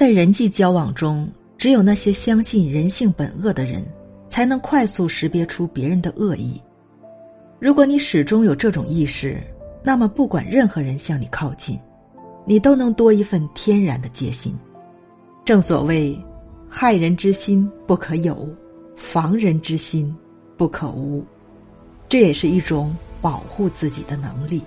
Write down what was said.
在人际交往中只有那些相信人性本恶的人才能快速识别出别人的恶意。如果你始终有这种意识那么不管任何人向你靠近你都能多一份天然的戒心。正所谓害人之心不可有防人之心不可无这也是一种保护自己的能力。